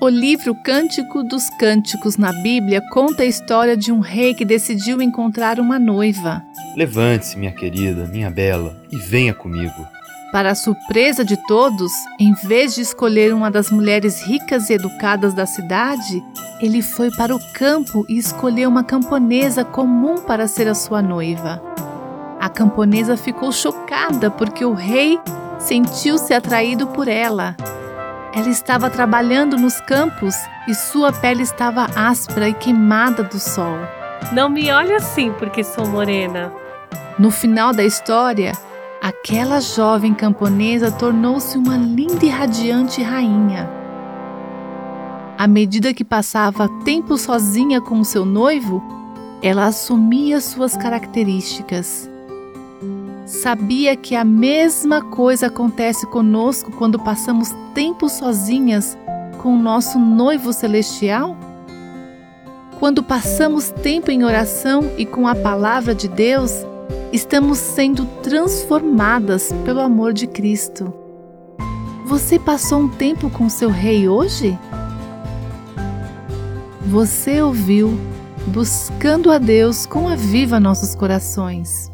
O livro Cântico dos Cânticos na Bíblia conta a história de um rei que decidiu encontrar uma noiva. Levante-se, minha querida, minha bela, e venha comigo. Para a surpresa de todos, em vez de escolher uma das mulheres ricas e educadas da cidade, ele foi para o campo e escolheu uma camponesa comum para ser a sua noiva. A camponesa ficou chocada porque o rei sentiu-se atraído por ela ela estava trabalhando nos campos e sua pele estava áspera e queimada do sol. Não me olhe assim porque sou morena. No final da história, aquela jovem camponesa tornou-se uma linda e radiante rainha. À medida que passava tempo sozinha com o seu noivo, ela assumia suas características Sabia que a mesma coisa acontece conosco quando passamos tempo sozinhas com o nosso noivo celestial? Quando passamos tempo em oração e com a palavra de Deus, estamos sendo transformadas pelo amor de Cristo. Você passou um tempo com seu rei hoje? Você ouviu Buscando a Deus com a Viva Nossos Corações.